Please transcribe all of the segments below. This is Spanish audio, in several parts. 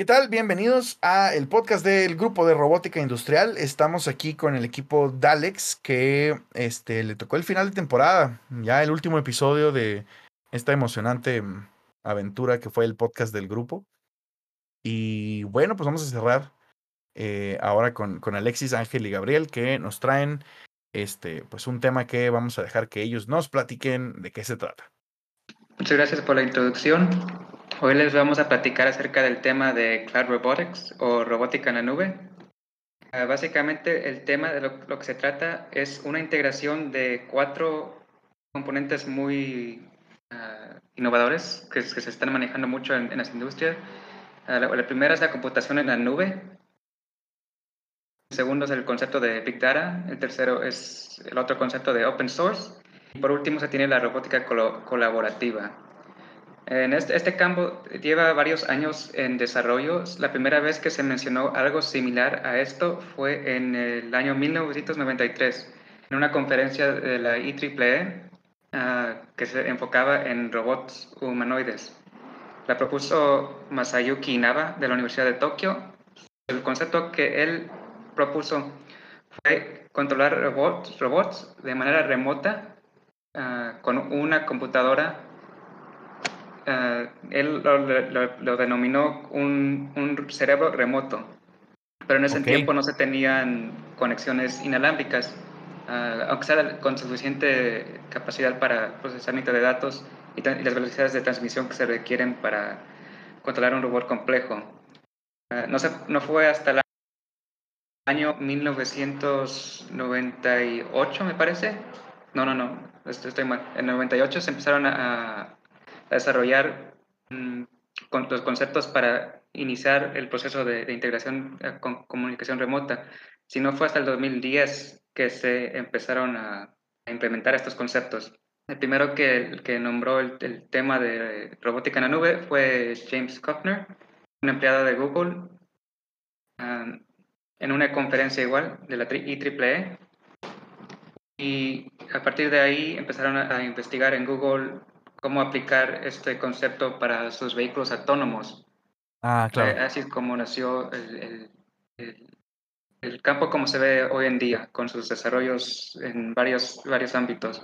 ¿Qué tal? Bienvenidos a el podcast del grupo de robótica industrial. Estamos aquí con el equipo Dalex que este, le tocó el final de temporada, ya el último episodio de esta emocionante mm, aventura que fue el podcast del grupo. Y bueno, pues vamos a cerrar eh, ahora con, con Alexis, Ángel y Gabriel que nos traen este, pues un tema que vamos a dejar que ellos nos platiquen de qué se trata. Muchas gracias por la introducción. Hoy les vamos a platicar acerca del tema de Cloud Robotics o robótica en la nube. Uh, básicamente el tema de lo, lo, que se trata es una integración de cuatro componentes muy uh, innovadores que, que, se están manejando mucho en, en las industrias. Uh, la, la, primera es la computación en la nube. El segundo es el concepto de Big Data. El tercero es el otro concepto de Open Source. Y por último se tiene la robótica col colaborativa. En este, este, campo lleva varios años en desarrollo. La primera vez que se mencionó algo similar a esto fue en el año 1993, en una conferencia de la IEEE uh, que se enfocaba en robots humanoides. La propuso Masayuki Inaba de la Universidad de Tokio. El concepto que él propuso fue controlar robots, robots de manera remota uh, con una computadora uh, él lo, lo, lo, denominó un, un, cerebro remoto, pero en ese okay. tiempo no se tenían conexiones inalámbricas, uh, aunque sea con suficiente capacidad para procesamiento de datos y, y, las velocidades de transmisión que se requieren para controlar un robot complejo. Uh, no, se, no fue hasta el año 1998, me parece. No, no, no, estoy, estoy mal. En 98 se empezaron a, a desarrollar mmm, con los conceptos para iniciar el proceso de, de, integración eh, con comunicación remota. Si no fue hasta el 2010 que se empezaron a, a implementar estos conceptos. El primero que, que nombró el, el, tema de robótica en la nube fue James Kuffner, un empleado de Google, um, en una conferencia igual de la IEEE. Y a partir de ahí empezaron a, a investigar en Google cómo aplicar este concepto para sus vehículos autónomos. Ah, claro. Eh, así es como nació el, el, el, campo como se ve hoy en día, con sus desarrollos en varios, varios ámbitos.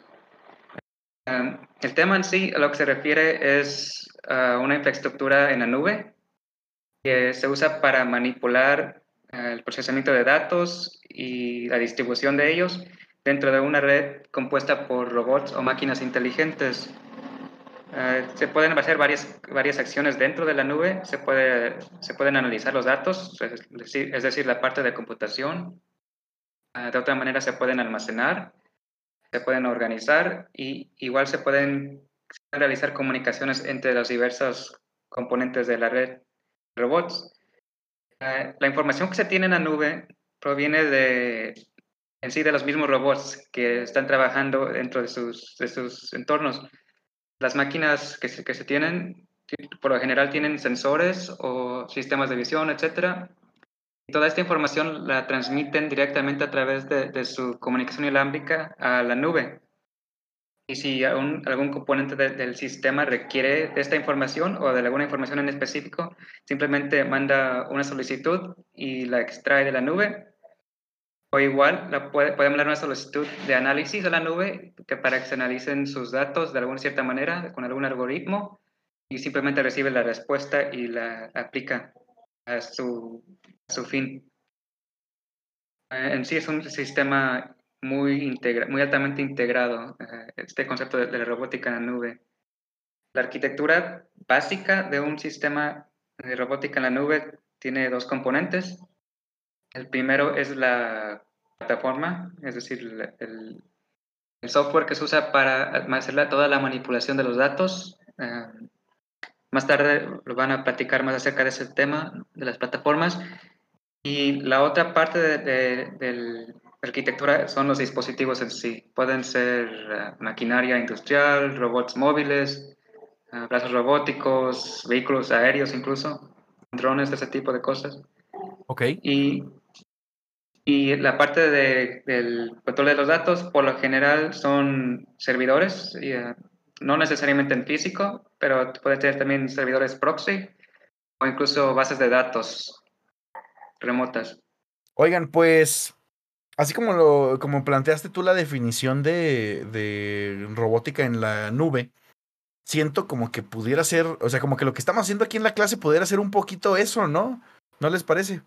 Um, el tema en sí, a lo que se refiere, es uh, una infraestructura en la nube que se usa para manipular uh, el procesamiento de datos y la distribución de ellos dentro de una red compuesta por robots o máquinas inteligentes Uh, se pueden hacer varias, varias acciones dentro de la nube, se, puede, se pueden analizar los datos, es decir, la parte de computación. Uh, de otra manera se pueden almacenar, se pueden organizar y igual se pueden realizar comunicaciones entre los diversos componentes de la red robots. Uh, la información que se tiene en la nube proviene de, en sí de los mismos robots que están trabajando dentro de sus, de sus entornos las máquinas que se, que se tienen, por lo general tienen sensores o sistemas de visión, etc. Y toda esta información la transmiten directamente a través de, de su comunicación inalámbrica a la nube. Y si algún, algún componente de, del sistema requiere de esta información o de alguna información en específico, simplemente manda una solicitud y la extrae de la nube o igual, la puede, podemos dar una solicitud de análisis a la nube que para que se analicen sus datos de alguna cierta manera, con algún algoritmo, y simplemente recibe la respuesta y la aplica a su, a su fin. En sí es un sistema muy, integra muy altamente integrado, eh, este concepto de, de la robótica en la nube. La arquitectura básica de un sistema de robótica en la nube tiene dos componentes. El primero es la plataforma, es decir, el, el software que se usa para hacer toda la manipulación de los datos, eh, más tarde van a platicar más acerca de ese tema, de las plataformas. Y la otra parte de, la arquitectura son los dispositivos en sí. Pueden ser eh, maquinaria industrial, robots móviles, uh, brazos robóticos, vehículos aéreos incluso, drones, ese tipo de cosas. Ok. Y, y la parte de, del control de los datos, por lo general, son servidores, y, uh, no necesariamente en físico, pero puede tener también servidores proxy o incluso bases de datos remotas. Oigan, pues, así como lo como planteaste tú la definición de, de robótica en la nube, siento como que pudiera ser, o sea, como que lo que estamos haciendo aquí en la clase pudiera ser un poquito eso, ¿no? ¿No les parece?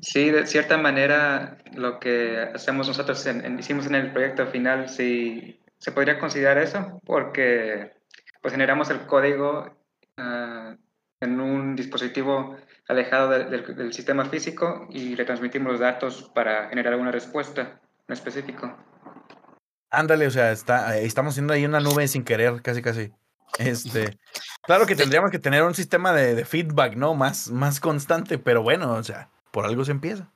Sí, de cierta manera lo que hacemos nosotros, en, hicimos en el proyecto final, sí se podría considerar eso, porque pues generamos el código uh, en un dispositivo alejado de, de, del sistema físico y le transmitimos los datos para generar alguna respuesta en específico. Ándale, o sea, está, estamos haciendo ahí una nube sin querer, casi casi. Este, claro que tendríamos que tener un sistema de, de, feedback, ¿no? Más, más constante, pero bueno, o sea, por algo se empieza.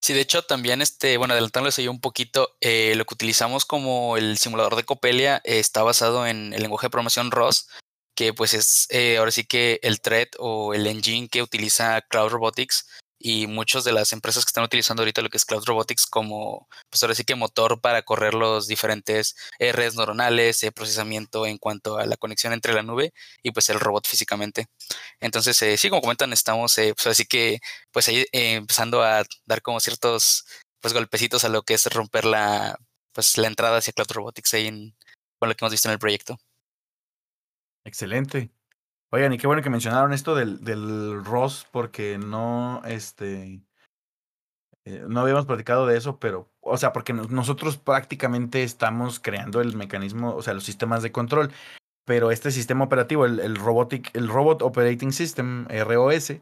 Sí, de hecho, también, este, bueno, adelantándoles ahí un poquito, eh, lo que utilizamos como el simulador de Copelia eh, está basado en el lenguaje de programación ROS, que pues es eh, ahora sí que el thread o el engine que utiliza Cloud Robotics y muchas de las empresas que están utilizando ahorita lo que es Cloud Robotics como, pues ahora sí que motor para correr los diferentes redes neuronales, eh, procesamiento en cuanto a la conexión entre la nube y pues el robot físicamente. Entonces, eh, sí, como comentan, estamos eh, pues así que pues ahí empezando a dar como ciertos pues golpecitos a lo que es romper la pues la entrada hacia Cloud Robotics ahí en, con lo que hemos visto en el proyecto. Excelente. Oigan, y qué bueno que mencionaron esto del, del ROS, porque no, este, eh, no habíamos platicado de eso, pero, o sea, porque nosotros prácticamente estamos creando el mecanismo, o sea, los sistemas de control, pero este sistema operativo, el, el Robotic, el Robot Operating System, ROS,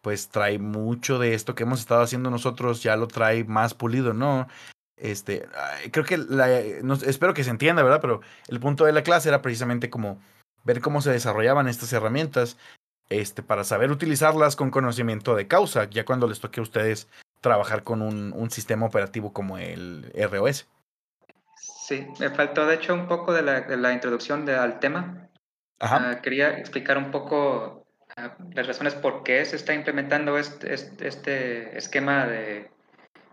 pues trae mucho de esto que hemos estado haciendo nosotros, ya lo trae más pulido, ¿no? Este, creo que la, espero que se entienda, ¿verdad? Pero el punto de la clase era precisamente como ver cómo se desarrollaban estas herramientas este, para saber utilizarlas con conocimiento de causa, ya cuando les toque a ustedes trabajar con un, un sistema operativo como el ROS. Sí, me faltó de hecho un poco de la, de la introducción de, al tema. Ajá. Uh, quería explicar un poco uh, las razones por qué se está implementando este, este, este esquema de,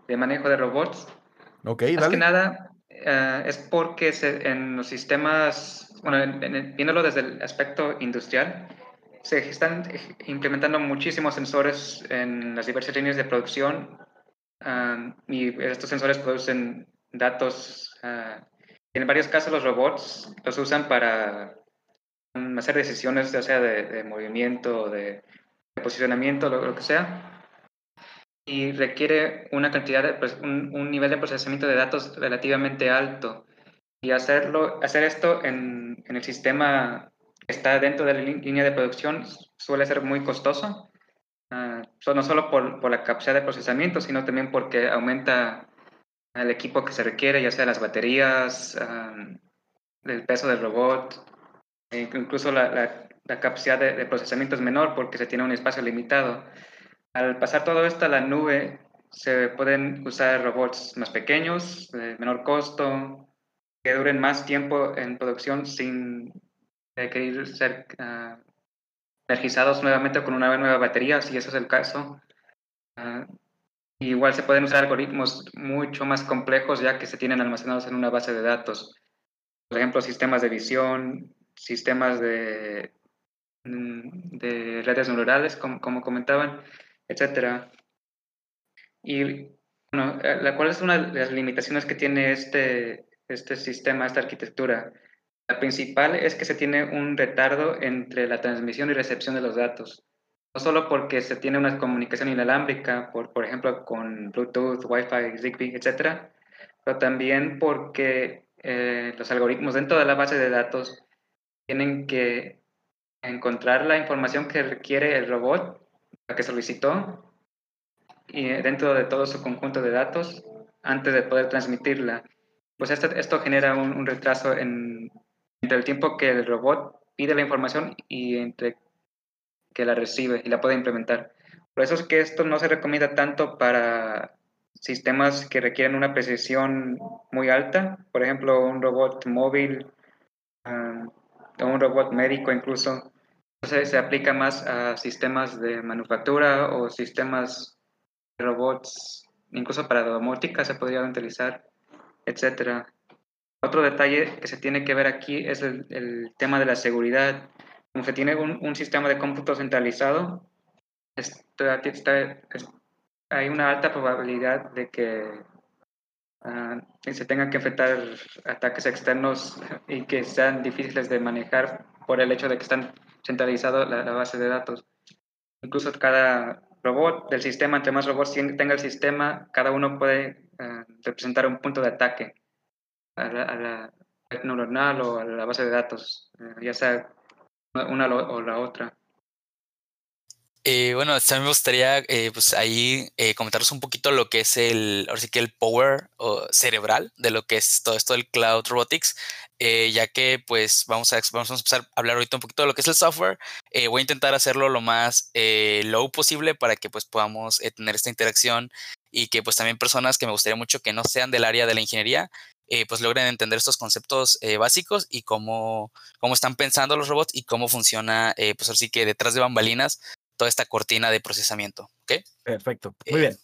de, manejo de robots. Ok, Más dale. que nada uh, es porque se, en los sistemas bueno, en, en, viéndolo desde el aspecto industrial, se están implementando muchísimos sensores en las diversas líneas de producción um, y estos sensores producen datos. Uh, en varios casos los robots los usan para hacer decisiones, ya sea de, de movimiento, de, de posicionamiento, lo, lo, que sea. Y requiere una cantidad de, pues, un, un nivel de procesamiento de datos relativamente alto y hacerlo, hacer esto en, en, el sistema que está dentro de la línea de producción suele ser muy costoso, uh, no solo por, por, la capacidad de procesamiento, sino también porque aumenta el equipo que se requiere, ya sea las baterías, um, el peso del robot, e incluso la, la, la capacidad de, de, procesamiento es menor porque se tiene un espacio limitado. Al pasar todo esto a la nube, se pueden usar robots más pequeños, de menor costo, que duren más tiempo en producción sin requerir ser uh, energizados nuevamente con una nueva batería, si eso es el caso. Uh, igual se pueden usar algoritmos mucho más complejos ya que se tienen almacenados en una base de datos. Por ejemplo, sistemas de visión, sistemas de, de redes neuronales, como, como comentaban, etc. Y bueno, la cual es una de las limitaciones que tiene este, este sistema, esta arquitectura. La principal es que se tiene un retardo entre la transmisión y recepción de los datos. No solo porque se tiene una comunicación inalámbrica, por, por ejemplo, con Bluetooth, Wi-Fi, Zigbee, etc., pero también porque eh, los algoritmos dentro de la base de datos tienen que encontrar la información que requiere el robot, que solicitó, y dentro de todo su conjunto de datos, antes de poder transmitirla pues esto, esto genera un, retraso en, entre el tiempo que el robot pide la información y entre que la recibe y la puede implementar. Por eso es que esto no se recomienda tanto para sistemas que requieren una precisión muy alta, por ejemplo, un robot móvil um, o un robot médico incluso. Entonces se aplica más a sistemas de manufactura o sistemas de robots, incluso para domótica se podría utilizar, etc. Otro detalle que se tiene que ver aquí es el, el tema de la seguridad. Como se tiene un, un sistema de cómputo centralizado, está, está, hay una alta probabilidad de que uh, se tengan que enfrentar ataques externos y que sean difíciles de manejar por el hecho de que están centralizados la, la base de datos. Incluso cada robot del sistema, entre más robots tenga el sistema, cada uno puede uh, representar un punto de ataque a la, a la, red neuronal o a la base de datos, uh, ya sea una o la otra. Eh, bueno, también me gustaría eh, pues ahí eh, comentaros un poquito lo que es el, ahora sí que el power o cerebral de lo que es todo esto del cloud robotics, eh, ya que pues vamos a, vamos a empezar a hablar ahorita un poquito de lo que es el software. Eh, voy a intentar hacerlo lo más eh, low posible para que pues podamos tener esta interacción y que pues también personas que me gustaría mucho que no sean del área de la ingeniería pues logren entender estos conceptos básicos y cómo, cómo están pensando los robots y cómo funciona pues así que detrás de bambalinas toda esta cortina de procesamiento. ¿okay? Perfecto, muy bien.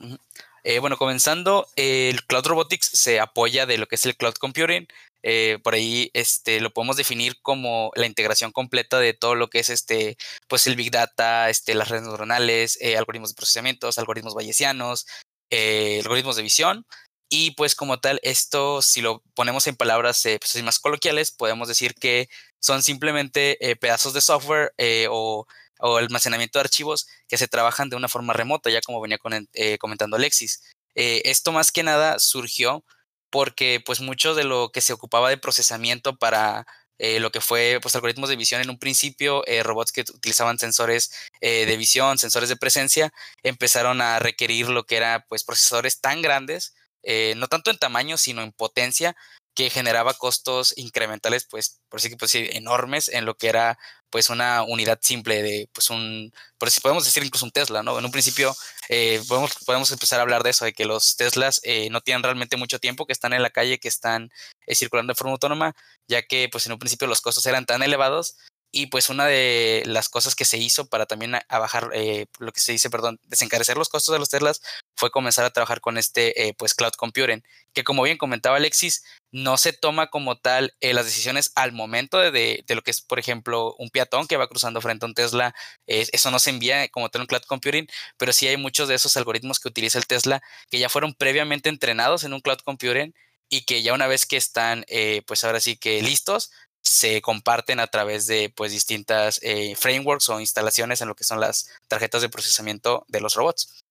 Uh -huh. Eh, bueno, comenzando, eh, el Cloud Robotics se apoya de lo que es el Cloud Computing. Eh, por ahí este, lo podemos definir como la integración completa de todo lo que es este, pues el Big Data, este, las redes neuronales, eh, algoritmos de procesamientos, algoritmos bayesianos, algoritmos de visión. Y pues como tal, esto, si lo ponemos en palabras pues, más coloquiales, podemos decir que son simplemente pedazos de software o o almacenamiento de archivos que se trabajan de una forma remota, ya como venía eh, comentando Alexis. Eh, esto más que nada surgió porque pues mucho de lo que se ocupaba de procesamiento para eh, lo que fue pues algoritmos de visión en un principio, robots que utilizaban sensores de visión, sensores de presencia, empezaron a requerir lo que era pues procesadores tan grandes, no tanto en tamaño, sino en potencia, que generaba costos incrementales, pues, por así que pues, enormes en lo que era pues una unidad simple de pues un, por si podemos decir incluso un Tesla, ¿no? En un principio eh, podemos, podemos empezar a hablar de eso, de que los Teslas eh, no tienen realmente mucho tiempo, que están en la calle, que están eh, circulando de forma autónoma, ya que pues en un principio los costos eran tan elevados y pues una de las cosas que se hizo para también a, bajar eh, lo que se dice, perdón, desencarecer los costos de los Teslas fue comenzar a trabajar con este eh, pues cloud computing, que como bien comentaba Alexis, no se toma como tal eh, las decisiones al momento de, de, de, lo que es, por ejemplo, un peatón que va cruzando frente a un Tesla, eso no se envía como tal un cloud computing, pero sí hay muchos de esos algoritmos que utiliza el Tesla que ya fueron previamente entrenados en un cloud computing y que ya una vez que están, eh, pues ahora sí que listos, se comparten a través de pues distintas eh, frameworks o instalaciones en lo que son las tarjetas de procesamiento de los robots.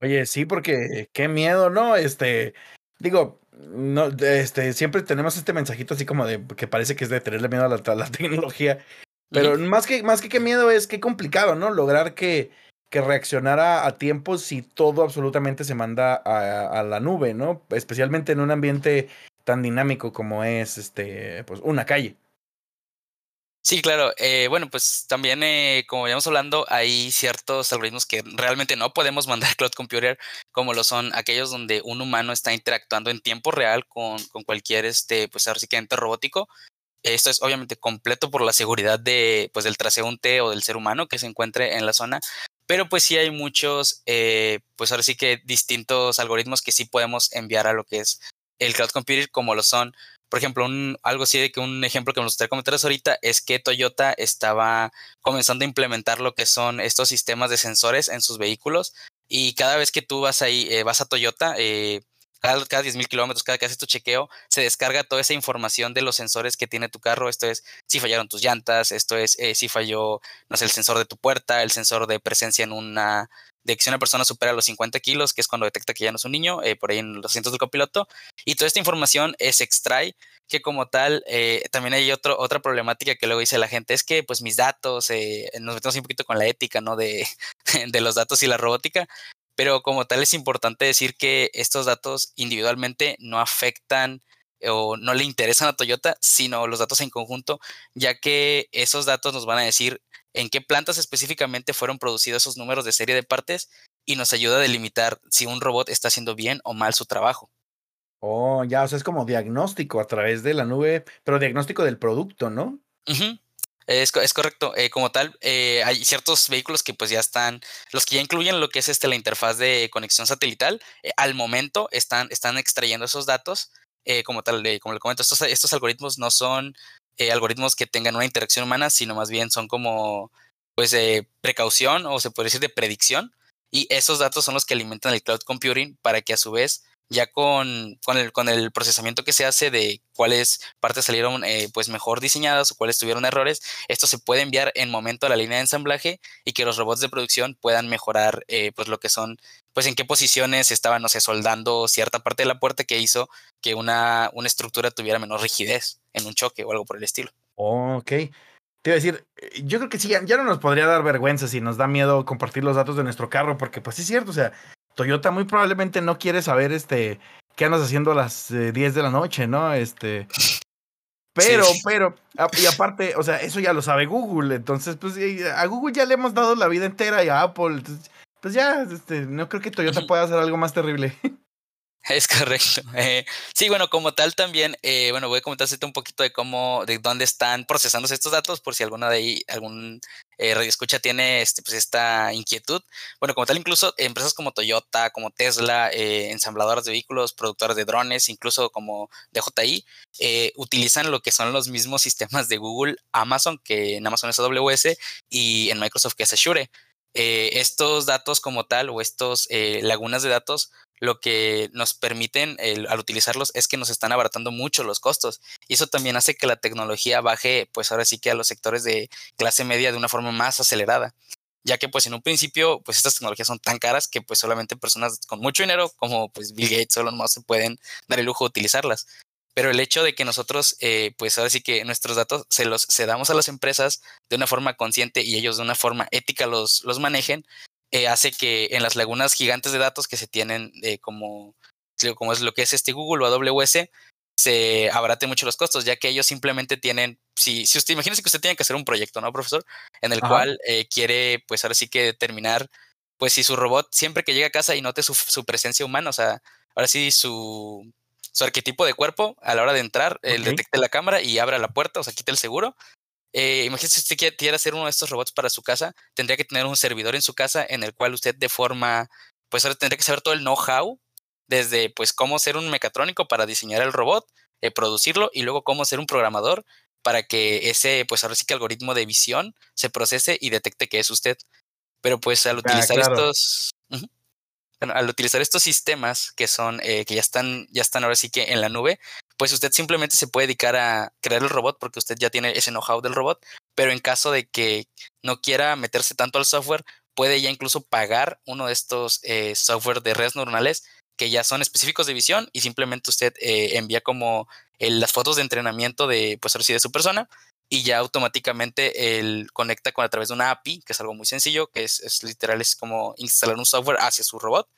Oye, sí, porque qué miedo, ¿no? Este, digo, no, este, siempre tenemos este mensajito así como de que parece que es de tenerle miedo a la, a la tecnología, pero ¿Sí? más que más que qué miedo es qué complicado, ¿no? Lograr que que reaccionara a tiempo si todo absolutamente se manda a, a la nube, ¿no? Especialmente en un ambiente tan dinámico como es este, pues, una calle. Sí, claro. Eh, bueno, pues también, eh, como veníamos hablando, hay ciertos algoritmos que realmente no podemos mandar Cloud Computer, como lo son aquellos donde un humano está interactuando en tiempo real con, con cualquier, este, pues ahora sí que ente robótico. Esto es obviamente completo por la seguridad de, pues, del transeúnte o del ser humano que se encuentre en la zona, pero pues sí hay muchos, eh, pues ahora sí que distintos algoritmos que sí podemos enviar a lo que es el cloud computing, como lo son por ejemplo, un, algo así de que un ejemplo que me gustaría comentarles ahorita es que Toyota estaba comenzando a implementar lo que son estos sistemas de sensores en sus vehículos y cada vez que tú vas ahí, eh, vas a Toyota, eh, cada, cada 10 mil kilómetros, cada que haces tu chequeo, se descarga toda esa información de los sensores que tiene tu carro. Esto es si fallaron tus llantas, esto es eh, si falló, no sé, el sensor de tu puerta, el sensor de presencia en una de que si una persona supera los 50 kilos, que es cuando detecta que ya no es un niño, eh, por ahí en los asientos del copiloto, y toda esta información eh, se extrae, que como tal, eh, también hay otro, otra problemática que luego dice la gente, es que pues mis datos, eh, nos metemos un poquito con la ética, ¿no? De, de los datos y la robótica, pero como tal es importante decir que estos datos individualmente no afectan o no le interesan a Toyota, sino los datos en conjunto, ya que esos datos nos van a decir en qué plantas específicamente fueron producidos esos números de serie de partes y nos ayuda a delimitar si un robot está haciendo bien o mal su trabajo. Oh, ya, o sea, es como diagnóstico a través de la nube, pero diagnóstico del producto, ¿no? Es, es, correcto. Eh, como tal, eh, hay ciertos vehículos que pues ya están, los que ya incluyen lo que es este, la interfaz de conexión satelital, eh, al momento están, están extrayendo esos datos. como tal, como le comento, estos, estos algoritmos no son algoritmos que tengan una interacción humana, sino más bien son como pues de precaución o se puede decir de predicción. Y esos datos son los que alimentan el cloud computing para que a su vez ya con, con, el, con el procesamiento que se hace de cuáles partes salieron eh, pues mejor diseñadas o cuáles tuvieron errores, esto se puede enviar en momento a la línea de ensamblaje y que los robots de producción puedan mejorar eh, pues lo que son, pues en qué posiciones estaban, no sé, soldando cierta parte de la puerta que hizo que una, una estructura tuviera menor rigidez en un choque o algo por el estilo. ok. Te iba a decir, eh, yo creo que sí, ya, no nos podría dar vergüenza si nos da miedo compartir los datos de nuestro carro, porque pues es cierto, o sea, Toyota muy probablemente no quiere saber este qué andas haciendo a las 10 eh, de la noche, ¿no? Este. Pero, pero, y aparte, o sea, eso ya lo sabe Google. Entonces, pues a Google ya le hemos dado la vida entera y a Apple. pues ya, este, no creo que Toyota pueda hacer algo más terrible. Es correcto. Eh, sí, bueno, como tal también, eh, bueno, voy a comentarte un poquito de cómo, de dónde están procesándose estos datos, por si alguna de ahí, algún eh, tiene este, pues, esta inquietud. Bueno, como tal, incluso empresas como Toyota, como Tesla, eh, ensambladoras de vehículos, productoras de drones, incluso como DJI, eh, utilizan lo que son los mismos sistemas de Google, Amazon, que en Amazon es AWS, y en Microsoft que es Azure. estos datos como tal o estos lagunas de datos lo que nos permiten al utilizarlos es que nos están abaratando mucho los costos. Y eso también hace que la tecnología baje, pues ahora sí que a los sectores de clase media de una forma más acelerada. Ya que pues en un principio, pues estas tecnologías son tan caras que pues solamente personas con mucho dinero como pues Bill Gates o Elon Musk se pueden dar el lujo de utilizarlas. Pero el hecho de que nosotros, eh, pues ahora sí que nuestros datos se los cedamos a las empresas de una forma consciente y ellos de una forma ética los, los manejen, eh, hace que en las lagunas gigantes de datos que se tienen eh, como, como es lo que es este Google o AWS, se abarate mucho los costos, ya que ellos simplemente tienen, si, si usted imagínese que usted tiene que hacer un proyecto, ¿no, profesor? En el cual eh, quiere, pues ahora sí que determinar, pues si su robot siempre que llega a casa y note su, su presencia humana, o sea, ahora sí su, su arquetipo de cuerpo a la hora de entrar, él detecte la cámara y abra la puerta, o sea, quite el seguro, eh, imagínese si usted quiere hacer uno de estos robots para su casa, tendría que tener un servidor en su casa en el cual usted de forma, pues ahora tendría que saber todo el know-how, desde pues cómo ser un mecatrónico para diseñar el robot, eh, producirlo y luego cómo ser un programador para que ese, pues ahora sí que algoritmo de visión se procese y detecte que es usted. Pero pues al utilizar estos, al utilizar estos sistemas que son, eh, que ya están, ya están ahora sí que en la nube, pues usted simplemente se puede dedicar a crear el robot porque usted ya tiene ese know-how del robot, pero en caso de que no quiera meterse tanto al software, puede ya incluso pagar uno de estos eh, software de redes neuronales que ya son específicos de visión y simplemente usted eh, envía como las fotos de entrenamiento de, pues ahora sí, de su persona y ya automáticamente él conecta con a través de una API, que es algo muy sencillo, que es, es literal, es como instalar un software hacia su robot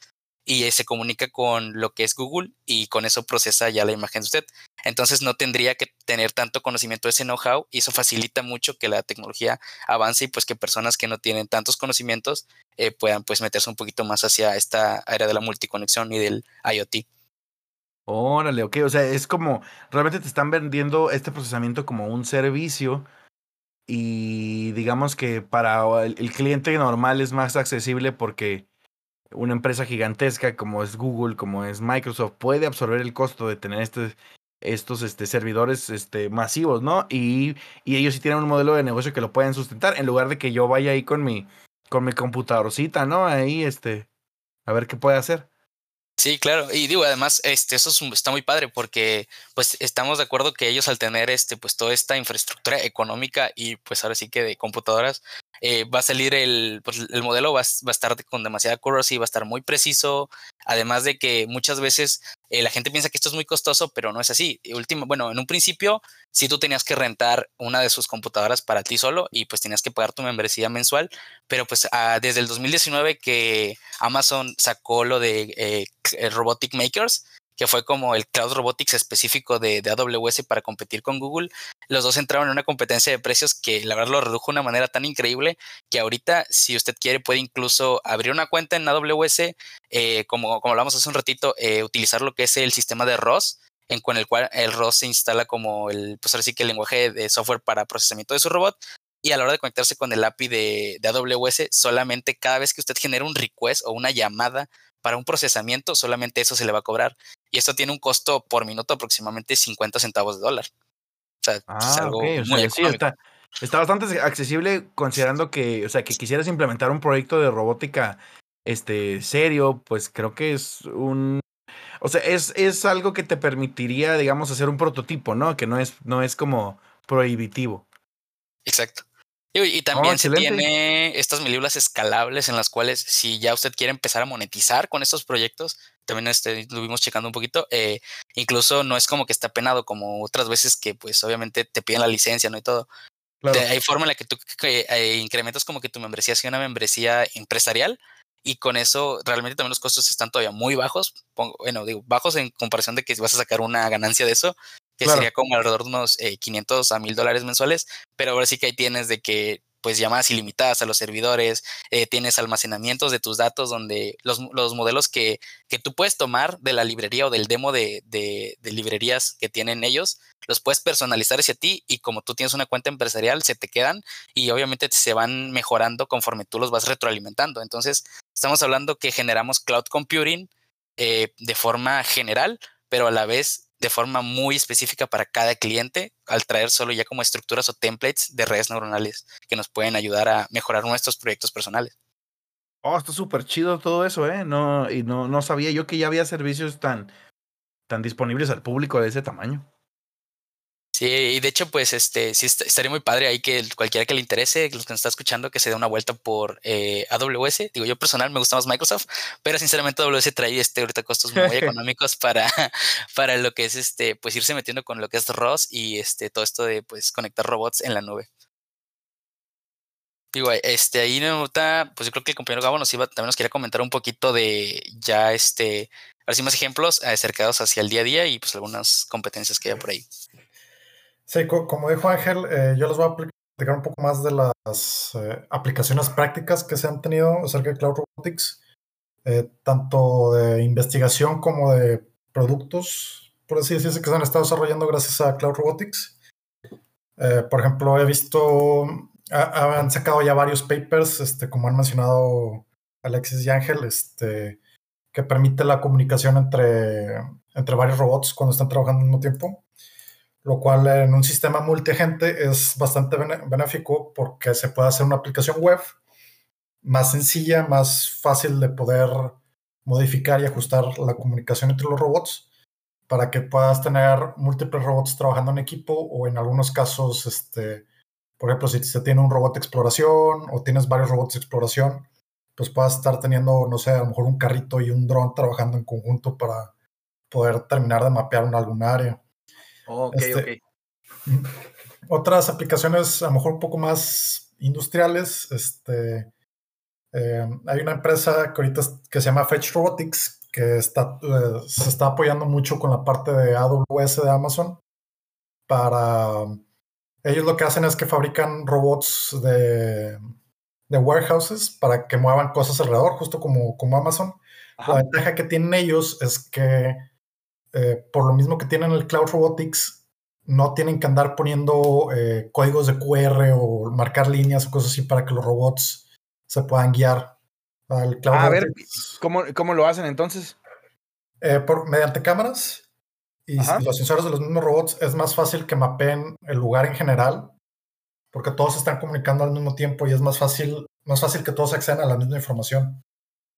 y se comunica con lo que es Google y con eso procesa ya la imagen de usted. Entonces no tendría que tener tanto conocimiento de ese know-how y eso facilita mucho que la tecnología avance y pues que personas que no tienen tantos conocimientos eh, puedan pues meterse un poquito más hacia esta área de la multiconexión y del IoT. Órale, ok, o sea, es como, realmente te están vendiendo este procesamiento como un servicio y digamos que para el cliente normal es más accesible porque una empresa gigantesca como es Google, como es Microsoft, puede absorber el costo de tener este, estos este, servidores este, masivos, ¿no? Y, y ellos sí tienen un modelo de negocio que lo pueden sustentar, en lugar de que yo vaya ahí con mi, con mi computadorcita, ¿no? Ahí, este, a ver qué puede hacer. Sí, claro. Y digo, además, este, eso está muy padre porque pues estamos de acuerdo que ellos al tener este, pues toda esta infraestructura económica y pues ahora sí que de computadoras, eh, va a salir el, pues, el modelo va, va, a estar con demasiada accuracy, va a estar muy preciso, además de que muchas veces eh, la gente piensa que esto es muy costoso, pero no es así. Último, bueno, en un principio sí tú tenías que rentar una de sus computadoras para ti solo y pues tenías que pagar tu membresía mensual, pero pues ah, desde el 2019 que Amazon sacó lo de eh, Robotic Makers, que fue como el Cloud Robotics específico de, AWS para competir con Google. Los dos entraron en una competencia de precios que la verdad lo redujo de una manera tan increíble que ahorita, si usted quiere, puede incluso abrir una cuenta en AWS, eh, como, como hablamos hace un ratito, eh, utilizar lo que es el sistema de ROS, en, con el cual el ROS se instala como el, pues ahora sí que el lenguaje de software para procesamiento de su robot. Y a la hora de conectarse con el API de, de AWS, solamente cada vez que usted genera un request o una llamada para un procesamiento, solamente eso se le va a cobrar. Y esto tiene un costo por minuto aproximadamente 50 centavos de dólar. O sea, es Ah, algo o muy sí, está, está bastante accesible considerando que, o sea, que quisieras implementar un proyecto de robótica, este, serio, pues creo que es un, o sea, es, es algo que te permitiría, digamos, hacer un prototipo, ¿no? Que no es, no es como prohibitivo. Exacto. Y, también se tiene estas melículas escalables en las cuales si ya usted quiere empezar a monetizar con estos proyectos, también este, estuvimos checando un poquito, eh, incluso no es como que está penado como otras veces que pues obviamente te piden la licencia, ¿no? Y todo. Claro. Te- hay forma en la que tú que, eh, incrementas como que tu membresía sea una membresía empresarial y con eso realmente también los costos están todavía muy bajos, pongo- bueno, digo, bajos en comparación de que vas a sacar una ganancia de eso, que Claro. sería como alrededor de unos eh, 500 a 1000 dólares mensuales, pero ahora sí que ahí tienes de que pues llamadas ilimitadas a los servidores, eh, tienes almacenamientos de tus datos donde los, los modelos que, que tú puedes tomar de la librería o del demo de, de, de librerías que tienen ellos, los puedes personalizar hacia ti y como tú tienes una cuenta empresarial, se te quedan y obviamente se van mejorando conforme tú los vas retroalimentando. Entonces, estamos hablando que generamos cloud computing eh, de forma general, pero a la vez de forma muy específica para cada cliente, al traer solo ya como estructuras o templates de redes neuronales que nos pueden ayudar a mejorar nuestros proyectos personales. Oh, está súper chido todo eso, ¿eh? No, y no, no sabía yo que ya había servicios tan, tan disponibles al público de ese tamaño. Sí, y de hecho, pues este sí est- estaría muy padre ahí que cualquiera que le interese, los que nos está escuchando, que se dé una vuelta por eh, AWS. Digo, yo personal me gusta más Microsoft, pero sinceramente AWS trae este ahorita costos muy económicos para, para lo que es este, pues irse metiendo con lo que es ROS y este todo esto de pues conectar robots en la nube. Digo, este ahí nota, pues yo creo que el compañero Gabo nos iba, también nos quería comentar un poquito de ya este, ahora sí más ejemplos eh, acercados hacia el día a día y pues algunas competencias que hay por ahí. Sí, co- como dijo Ángel, eh, yo les voy a platicar un poco más de las eh, aplicaciones prácticas que se han tenido acerca de Cloud Robotics, eh, tanto de investigación como de productos, por así decirse, que se han estado desarrollando gracias a Cloud Robotics. Eh, por ejemplo, he visto, ha- han sacado ya varios papers, este, como han mencionado Alexis y Ángel, este, que permite la comunicación entre, entre varios robots cuando están trabajando al mismo tiempo lo cual en un sistema multiagente es bastante benéfico porque se puede hacer una aplicación web más sencilla, más fácil de poder modificar y ajustar la comunicación entre los robots para que puedas tener múltiples robots trabajando en equipo o en algunos casos, este, por ejemplo, si se tiene un robot de exploración o tienes varios robots de exploración, pues puedas estar teniendo, no sé, a lo mejor un carrito y un dron trabajando en conjunto para poder terminar de mapear un algún área. Ok, Este, ok. otras aplicaciones a lo mejor un poco más industriales. Este, eh, hay una empresa que ahorita es- que se llama Fetch Robotics que está, eh, se está apoyando mucho con la parte de AWS de Amazon para... Ellos lo que hacen es que fabrican robots de, de warehouses para que muevan cosas alrededor, justo como, como Amazon. La Ajá. ventaja que tienen ellos es que eh, por lo mismo que tienen el Cloud Robotics, no tienen que andar poniendo eh, códigos de QR o marcar líneas o cosas así para que los robots se puedan guiar. El Cloud A ver, ¿cómo, ¿cómo lo hacen entonces? eh, por, mediante cámaras y Ajá. los sensores de los mismos robots es más fácil que mapeen el lugar en general porque todos están comunicando al mismo tiempo y es más fácil, más fácil que todos accedan a la misma información.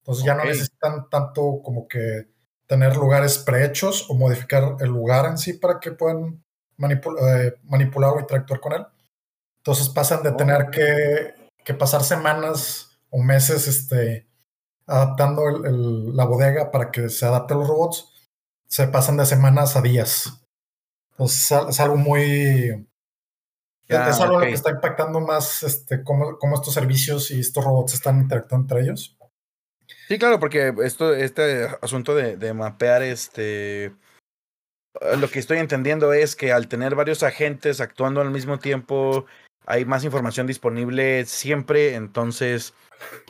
Entonces ya no necesitan tanto como que tener lugares prehechos o modificar el lugar en sí para que puedan manipul- eh, manipular o interactuar con él. Entonces pasan de Oh, tener que, que pasar semanas o meses este, adaptando el- el- la bodega para que se adapte a los robots, se pasan de semanas a días. Entonces es al- es algo muy... Es algo en ok. lo que está impactando más este, cómo, cómo estos servicios y estos robots están interactuando entre ellos. Sí, claro, porque esto, este asunto de, de mapear este lo que estoy entendiendo es que al tener varios agentes actuando al mismo tiempo, hay más información disponible siempre, entonces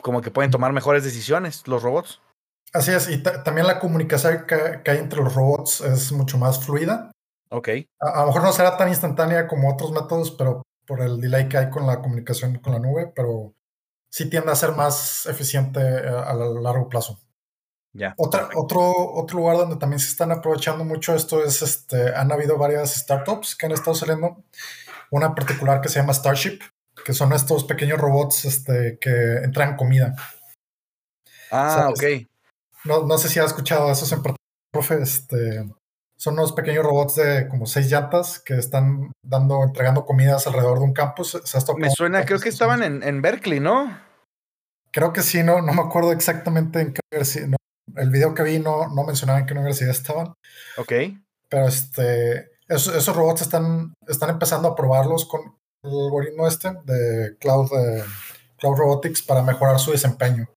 como que pueden tomar mejores decisiones los robots. Así es, y también la comunicación que, hay entre los robots es mucho más fluida. Ok. A, lo mejor no será tan instantánea como otros métodos, pero por el delay que hay con la comunicación con la nube, pero sí tiende a ser más eficiente eh, a, largo plazo. Ya. Otra, otro, otro lugar donde también se están aprovechando mucho esto es, este, han habido varias startups que han estado saliendo. Una particular que se llama Starship, que son estos pequeños robots este, que entran comida. Ah, ok. No, no sé si has escuchado esos en profe, este, son unos pequeños robots de como seis llantas que están dando, entregando comidas alrededor de un campus. me suena, creo que estaban en, en, Berkeley, ¿no? Creo que sí, no, no me acuerdo exactamente en qué universidad. el video que vi no, no mencionaba en qué universidad estaban. Ok. Pero este, esos, robots están, están empezando a probarlos con el algoritmo este de Cloud, de Cloud Robotics para mejorar su desempeño.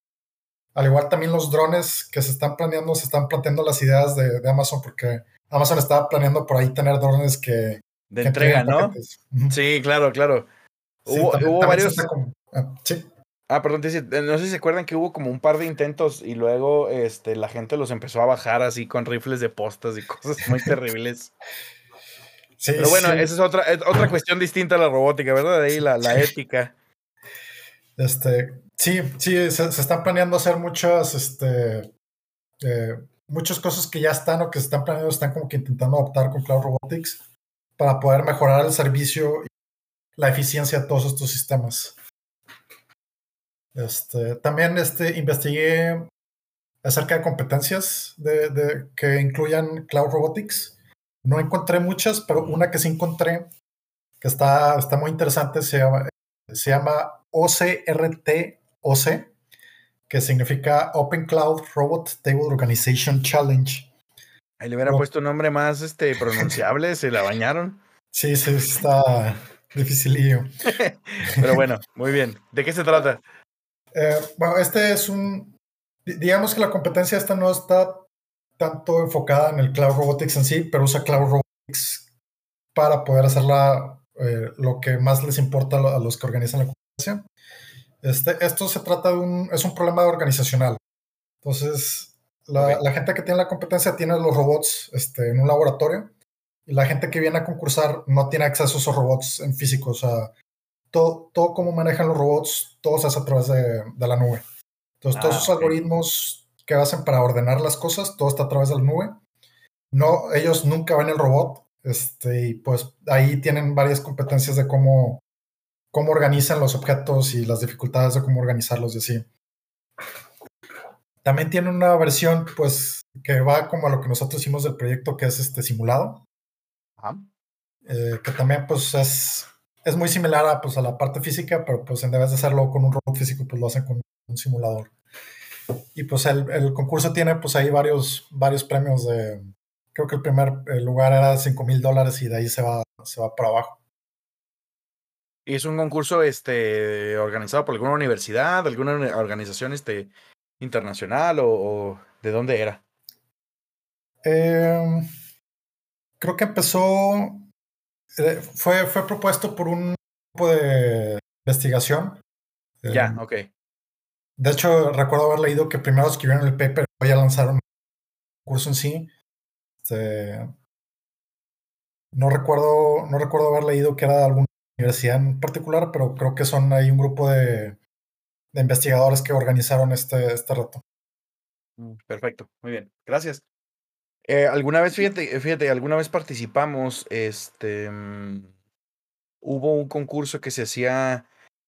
Al igual también los drones que se están planeando, se están planteando las ideas de, Amazon, porque Amazon estaba planeando por ahí tener drones que... De entrega, ¿no? Sí, claro, claro. hubo, varios... Ah, sí. Ah, perdón, no sé si se acuerdan que hubo como un par de intentos y luego este, la gente los empezó a bajar así con rifles de postas y cosas muy terribles. Sí, Pero bueno, esa es otra, otra cuestión distinta a la robótica, ¿verdad? De ahí la, la ética. Este, Sí, sí, se, están planeando hacer muchas, este, eh, cosas que ya están o que se están planeando, están como que intentando adaptar con Cloud Robotics para poder mejorar el servicio y la eficiencia de todos estos sistemas. Este, también este, investigué acerca de competencias de, que incluyan Cloud Robotics. No encontré muchas, pero una que sí encontré que está, está muy interesante se llama, se llama OCRT OC, que significa Open Cloud Robot Table Organization Challenge. Ahí le hubiera puesto un nombre más este, pronunciable, se la bañaron. Sí, sí, está dificilillo. Pero bueno, muy bien. ¿De qué se trata? Eh, bueno, este es un. Digamos que la competencia esta no está tanto enfocada en el Cloud Robotics en sí, pero usa Cloud Robotics para poder hacerla eh, lo que más les importa a los que organizan la competencia. Este, esto se trata de un, es un problema organizacional. Entonces, la, gente que tiene la competencia tiene los robots este, en un laboratorio y la gente que viene a concursar no tiene acceso a esos robots en físico. O sea, todo, todo cómo manejan los robots, todo se hace a través de, la nube. Entonces, todos ah, esos algoritmos que hacen para ordenar las cosas, todo está a través de la nube. No, ellos nunca ven el robot, este, y pues ahí tienen varias competencias de cómo cómo organizan los objetos y las dificultades de cómo organizarlos y así. También tiene una versión, pues, que va como a lo que nosotros hicimos del proyecto, que es este simulado. Eh, que también, pues, es, es muy similar a, pues, a la parte física, pero pues en vez de hacerlo con un robot físico, pues lo hacen con un simulador. Y pues el, el concurso tiene, pues, ahí varios, varios premios de, creo que el primer lugar era 5 mil dólares y de ahí se va, se va para abajo. ¿Y es un concurso este, organizado por alguna universidad, alguna organización este, internacional o, de dónde era? Em, creo que empezó, eh, fue, fue propuesto por un grupo de investigación. Ya, em, ok. De hecho, recuerdo haber leído que primero escribieron el paper, y ya lanzaron el curso en sí. Este, no recuerdo, no recuerdo haber leído que era de algún universidad en particular, pero creo que son ahí un grupo de, investigadores que organizaron este, este reto. Mm, perfecto, muy bien, gracias. Eh, alguna vez, fíjate, fíjate, alguna vez participamos, este, mm, hubo un concurso que se hacía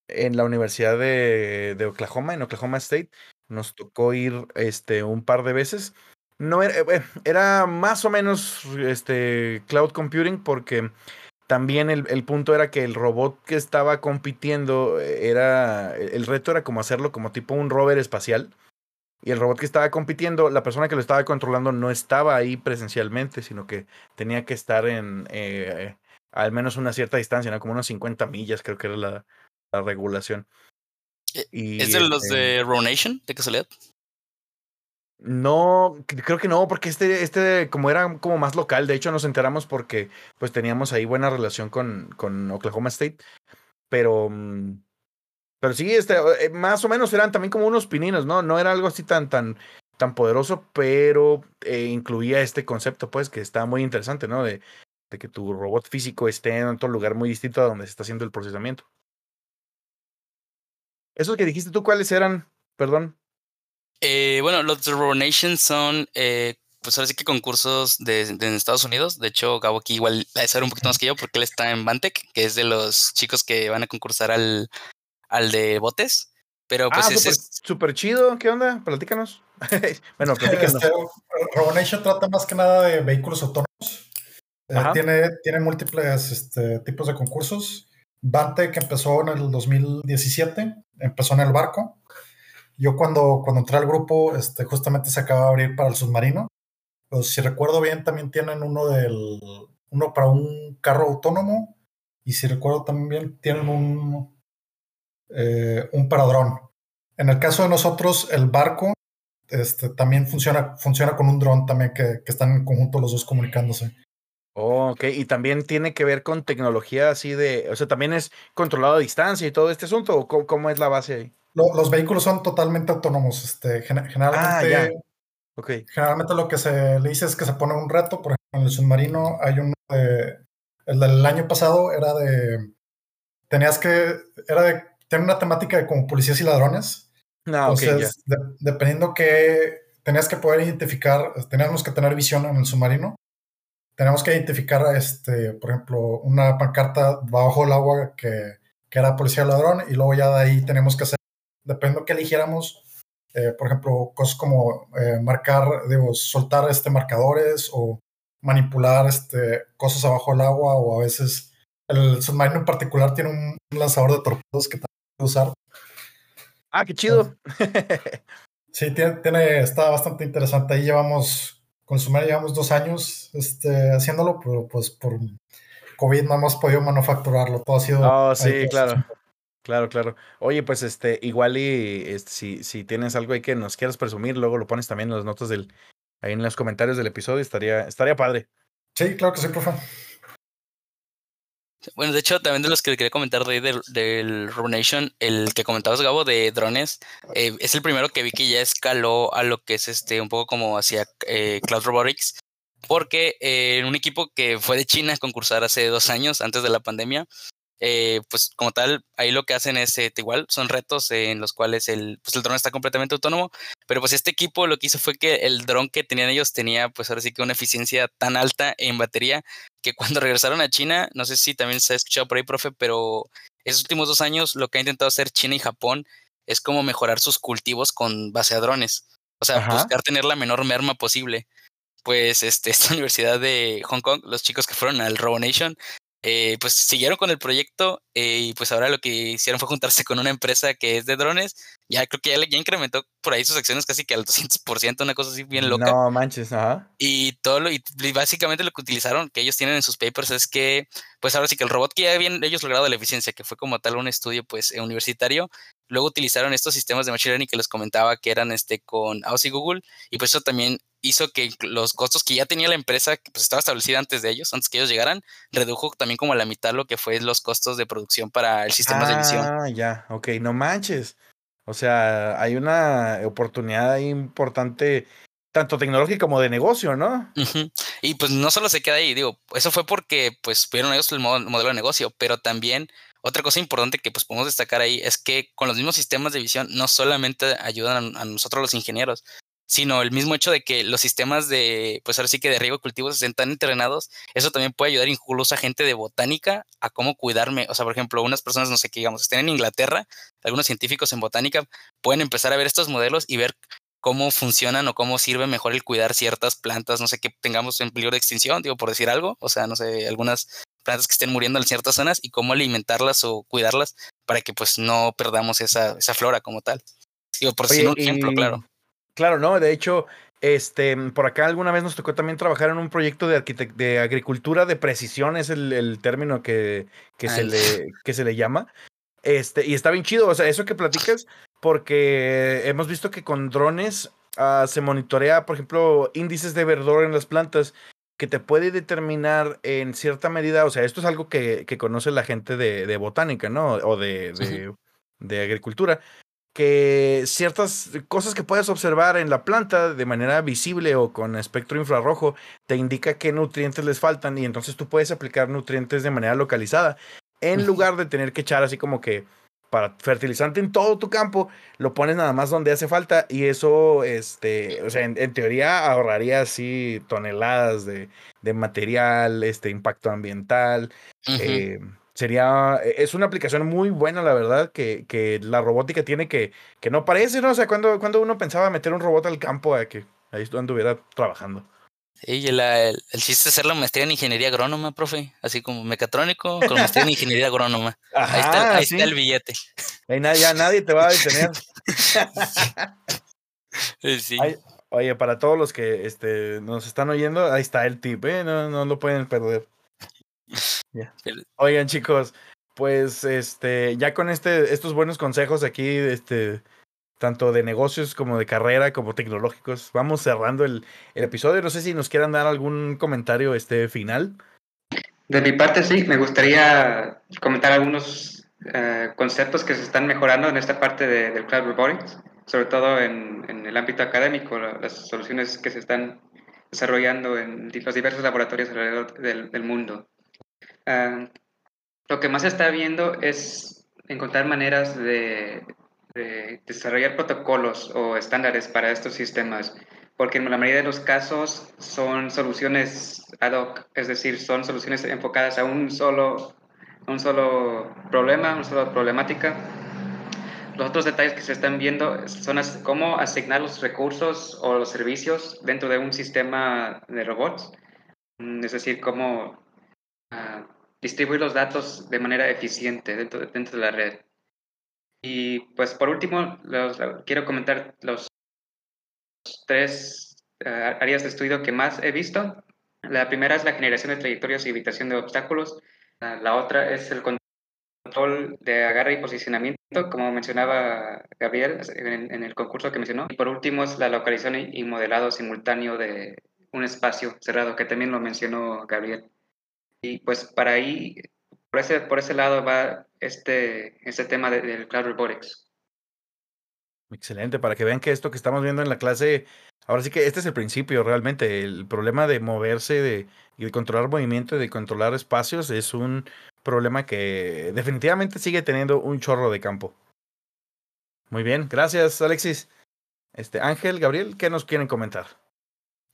en la Universidad de, de, Oklahoma, en Oklahoma State. Nos tocó ir este, un par de veces. No era, eh, era más o menos este, cloud computing porque también el, punto era que el robot que estaba compitiendo eh, era. El reto era como hacerlo como tipo un rover espacial. Y el robot que estaba compitiendo, la persona que lo estaba controlando no estaba ahí presencialmente, sino que tenía que estar en eh, al menos una cierta distancia, ¿no? Como unos 50 millas, creo que era la, regulación. Eh, ¿Es de los de este Ronation, de casualidad? No, creo que no, porque este, este, como era como más local, de hecho nos enteramos porque pues teníamos ahí buena relación con, con Oklahoma State, pero, mm, pero sí, este, eh, más o menos eran también como unos pininos, ¿no? No era algo así tan, tan, tan poderoso, pero eh, incluía este concepto, pues, que está muy interesante, ¿no? De, de que tu robot físico esté en otro lugar muy distinto a donde se está haciendo el procesamiento. Esos que dijiste tú, ¿cuáles eran? Perdón. Eh, bueno, los Nation son, eh, pues ahora sí que concursos de, Estados Unidos. De hecho, Gabo aquí igual va a saber un poquito más que yo porque él está en Bantec, que es de los chicos que van a concursar al, al de botes. Pero pues ah, es súper chido. ¿Qué onda? Platícanos. bueno, platícanos. Este, trata más que nada de vehículos autónomos. Eh, tiene, tiene múltiples este, tipos de concursos. Bantec empezó en el 2017, empezó en el barco yo cuando, cuando entré al grupo, este, justamente se acaba de abrir para el submarino. Pues, si recuerdo bien, también tienen uno del uno para un carro autónomo y si recuerdo también tienen un eh, un para dron. En el caso de nosotros, el barco este, también funciona, funciona con un dron también que, que están en conjunto los dos comunicándose. Oh, ok, y también tiene que ver con tecnología así de, o sea, también es controlado a distancia y todo este asunto, o cómo es la base ahí? Los vehículos son totalmente autónomos. Este, generalmente, ah, generalmente lo que se le dice es que se pone un reto. Por ejemplo, en el submarino hay uno de. El del año pasado era de. Tenías que. Era de. Tiene una temática de como policías y ladrones. Ah, Entonces, dependiendo que. Tenías que poder identificar. Teníamos que tener visión en el submarino. Tenemos que identificar, este, por ejemplo, una pancarta bajo el agua que, que era policía ladrón. Y luego ya de ahí tenemos que hacer depende de qué eligiéramos, eh, por ejemplo, cosas como eh, marcar, digo, soltar este, marcadores o manipular este, cosas abajo del agua o a veces el submarino en particular tiene un, lanzador de torpedos que también puede usar. Ah, qué chido. sí, tiene, tiene, está bastante interesante. Ahí llevamos, con submarino llevamos dos años este, haciéndolo, pero pues por COVID no hemos podido manufacturarlo. Todo ha sido... Oh, sí, claro. Claro, claro. Oye, pues este, igual y este, si, si tienes algo ahí que nos quieras presumir, luego lo pones también en las notas del, ahí en los comentarios del episodio, estaría, estaría padre. Sí, claro que sí, profe. Bueno, de hecho, también de los que quería comentar de, del, del Nation, el que comentabas, Gabo, de drones, eh, es el primero que vi que ya escaló a lo que es este, un poco como hacia eh, Cloud Robotics, porque eh, en un equipo que fue de China a concursar hace dos años, antes de la pandemia, eh, pues como tal, ahí lo que hacen es eh, igual, son retos en los cuales el, pues el dron está completamente autónomo, pero pues este equipo lo que hizo fue que el dron que tenían ellos tenía pues ahora sí que una eficiencia tan alta en batería que cuando regresaron a China, no sé si también se ha escuchado por ahí, profe, pero esos últimos dos años lo que ha intentado hacer China y Japón es como mejorar sus cultivos con base a drones, o sea, buscar tener la menor merma posible. Pues este, esta universidad de Hong Kong, los chicos que fueron al Robo Nation, eh, pues siguieron con el proyecto eh, y pues ahora lo que hicieron fue juntarse con una empresa que es de drones. Ya creo que ya, ya incrementó por ahí sus acciones casi que al 200%, una cosa así bien loca. No manches, ajá. Y todo lo, y básicamente lo que utilizaron, que ellos tienen en sus papers, es que, pues ahora sí que el robot que ya habían ellos logrado la eficiencia, que fue como tal un estudio pues universitario, luego utilizaron estos sistemas de machine learning que les comentaba que eran este con AOS y Google, y pues eso también hizo que los costos que ya tenía la empresa, que pues estaba establecida antes de ellos, antes que ellos llegaran, redujo también como a la mitad lo que fue los costos de producción para el sistema de emisión. Ah, ya, ok, no manches. O sea, hay una oportunidad importante, tanto tecnológica como de negocio, ¿no? Y pues no solo se queda ahí, digo, eso fue porque pues vieron ellos el modelo de negocio, pero también otra cosa importante que pues podemos destacar ahí es que con los mismos sistemas de visión no solamente ayudan a nosotros los ingenieros, sino el mismo hecho de que los sistemas de, pues ahora sí que de riego cultivos estén tan entrenados, eso también puede ayudar incluso a gente de botánica a cómo cuidarme. O sea, por ejemplo, unas personas, no sé qué, digamos, estén en Inglaterra, algunos científicos en botánica pueden empezar a ver estos modelos y ver cómo funcionan o cómo sirve mejor el cuidar ciertas plantas, no sé, que tengamos en peligro de extinción, digo, por decir algo, o sea, no sé, algunas plantas que estén muriendo en ciertas zonas y cómo alimentarlas o cuidarlas para que pues no perdamos esa, esa flora como tal. Digo, por un ejemplo, claro. Claro, no, de hecho, este, por acá alguna vez nos tocó también trabajar en un proyecto de, de agricultura de precisión, es el, término que, que, se le, que se le llama. Este, y está bien chido, o sea, eso que platicas, porque hemos visto que con drones ah, se monitorea, por ejemplo, índices de verdor en las plantas que te puede determinar en cierta medida, o sea, esto es algo que, que conoce la gente de, de botánica, ¿no? O de, de, de agricultura, que ciertas cosas que puedes observar en la planta de manera visible o con espectro infrarrojo te indica qué nutrientes les faltan y entonces tú puedes aplicar nutrientes de manera localizada en lugar de tener que echar así como que para fertilizante en todo tu campo, lo pones nada más donde hace falta y eso, este, o sea, en, teoría ahorraría así toneladas de, de, material, este, impacto ambiental. eh, sería, es una aplicación muy buena, la verdad, que, que la robótica tiene que, que no parece, ¿no? O sea, cuando, cuando uno pensaba meter un robot al campo a que ahí anduviera trabajando. Sí, el, el, el, chiste es hacer la maestría en ingeniería agrónoma, profe. Así como mecatrónico con maestría en ingeniería agrónoma. Ajá, ahí está, ahí ¿sí? está el billete. Ahí nadie, ya nadie te va a detener. sí. Ay, oye, para todos los que este, nos están oyendo, ahí está el tip, ¿eh? No, no lo pueden perder. Yeah. Oigan, chicos, pues este, ya con este, estos buenos consejos aquí, este, tanto de negocios como de carrera, como tecnológicos, vamos cerrando el, el episodio. No sé si nos quieran dar algún comentario este final. De mi parte, sí, me gustaría comentar algunos uh, conceptos que se están mejorando en esta parte de, del Cloud Robotics, sobre todo en, en el ámbito académico, las soluciones que se están desarrollando en los diversos laboratorios alrededor del, del mundo. Uh, lo que más se está viendo es encontrar maneras de, de, desarrollar protocolos o estándares para estos sistemas, porque en la mayoría de los casos son soluciones ad hoc, es decir, son soluciones enfocadas a un solo, un solo problema, una sola problemática. Los otros detalles que se están viendo son cómo asignar los recursos o los servicios dentro de un sistema de robots, es decir, cómo uh, distribuir los datos de manera eficiente dentro de, dentro de la red. Y pues por último, los, quiero comentar los tres uh, áreas de estudio que más he visto. La primera es la generación de trayectorias y evitación de obstáculos. Uh, la otra es el control de agarre y posicionamiento, como mencionaba Gabriel en, en, el concurso que mencionó. Y por último es la localización y modelado simultáneo de un espacio cerrado, que también lo mencionó Gabriel. Y pues para ahí, por ese, por ese lado va este, este tema de, del Cloud Robotics. Excelente, para que vean que esto que estamos viendo en la clase, ahora sí que este es el principio realmente, el problema de moverse y de controlar movimiento y de controlar espacios es un problema que definitivamente sigue teniendo un chorro de campo. Muy bien, gracias Alexis. Este Ángel, Gabriel, ¿qué nos quieren comentar?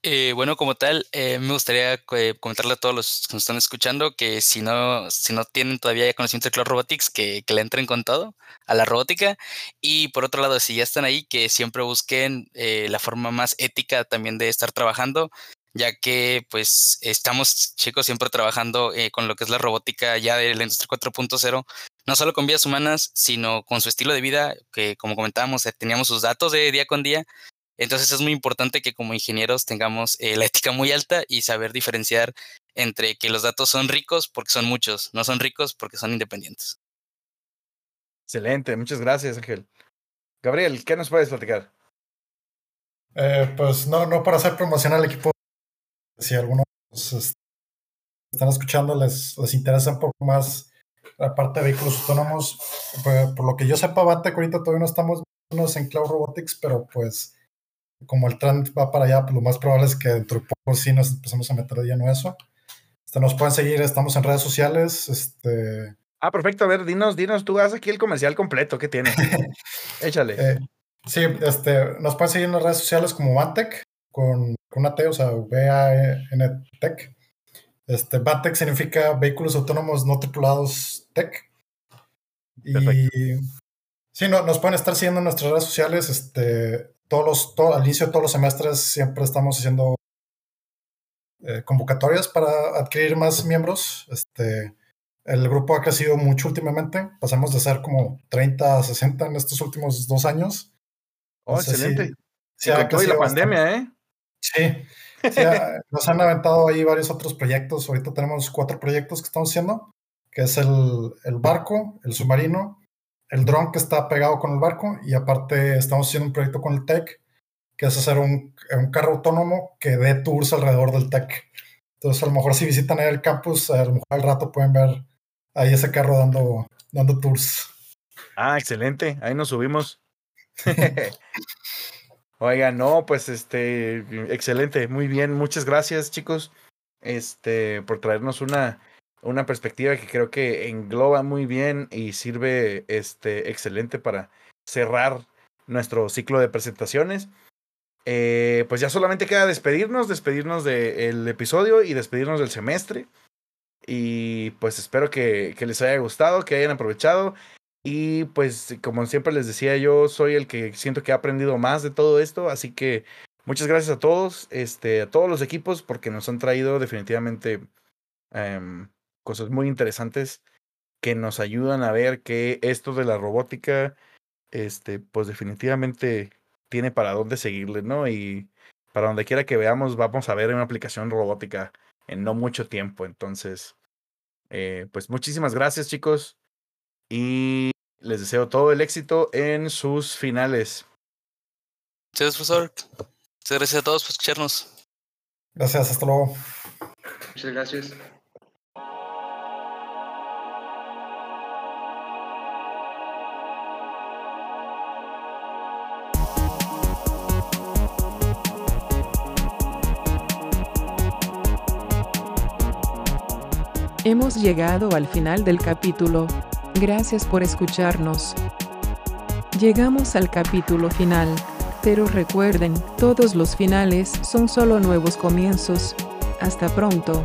Eh, bueno, como tal, eh, me gustaría eh, comentarle a todos los que nos están escuchando que si no, si no tienen todavía conocimiento de Cloud Robotics, que, que, le entren con todo a la robótica. Y por otro lado, si ya están ahí, que siempre busquen eh, la forma más ética también de estar trabajando, ya que pues estamos chicos siempre trabajando con lo que es la robótica ya de la industria 4.0, no solo con vidas humanas, sino con su estilo de vida, que como comentábamos, teníamos sus datos de día con día, entonces es muy importante que como ingenieros tengamos eh, la ética muy alta y saber diferenciar entre que los datos son ricos porque son muchos, no son ricos porque son independientes. Excelente, muchas gracias Ángel. Gabriel, ¿qué nos puedes platicar? Eh, pues no, no para hacer promoción al equipo, si algunos están escuchando les, les interesa un poco más la parte de vehículos autónomos, pues, por lo que yo sepa, Batec ahorita todavía no estamos en Cloud Robotics, pero pues como el trend va para allá, pues lo más probable es que dentro de poco sí nos empezamos a meter de lleno eso. Este, nos pueden seguir, estamos en redes sociales. Este... Ah, perfecto. A ver, dinos, dinos, tú haz aquí el comercial completo. ¿Qué tiene? Échale. Eh, sí, este, nos pueden seguir en las redes sociales como Vantec, con, con una T, o sea, V-A-N Tech. Este, Vantec significa Vehículos Autónomos No Tripulados Tech. Perfecto. Y sí, no, nos pueden estar siguiendo en nuestras redes sociales. Este, todos los, todo, al inicio de todos los semestres siempre estamos haciendo eh, convocatorias para adquirir más miembros. Este, el grupo ha crecido mucho últimamente. Pasamos de ser como 30 a 60 en estos últimos dos años. Oh, no excelente. Si, si la bastante. pandemia, ¿eh? Sí. sí nos han aventado ahí varios otros proyectos. Ahorita tenemos cuatro proyectos que estamos haciendo, que es el, el barco, el submarino, el dron que está pegado con el barco y aparte estamos haciendo un proyecto con el TEC que es hacer un, un carro autónomo que dé tours alrededor del tech. Entonces, a lo mejor si visitan el campus, a lo mejor al rato pueden ver ahí ese carro dando, dando tours. Ah, excelente. Ahí nos subimos. Oiga, no, pues este, excelente, muy bien, muchas gracias chicos, este, por traernos una, una perspectiva que creo que engloba muy bien y sirve, este, excelente para cerrar nuestro ciclo de presentaciones. Eh, pues ya solamente queda despedirnos, despedirnos del episodio y despedirnos del semestre. Y pues espero que, que les haya gustado, que hayan aprovechado. Y pues como siempre les decía, yo soy el que siento que ha aprendido más de todo esto, así que muchas gracias a todos, este, a todos los equipos, porque nos han traído definitivamente em, cosas muy interesantes que nos ayudan a ver que esto de la robótica, este, pues definitivamente tiene para dónde seguirle, ¿no? Y para donde quiera que veamos, vamos a ver una aplicación robótica en no mucho tiempo. Entonces, eh, pues muchísimas gracias, chicos y les deseo todo el éxito en sus finales. Muchas profesor. Muchas gracias a todos por escucharnos. Gracias, hasta luego. Muchas gracias. Hemos llegado al final del capítulo. Gracias por escucharnos. Llegamos al capítulo final, pero recuerden, todos los finales son solo nuevos comienzos. Hasta pronto.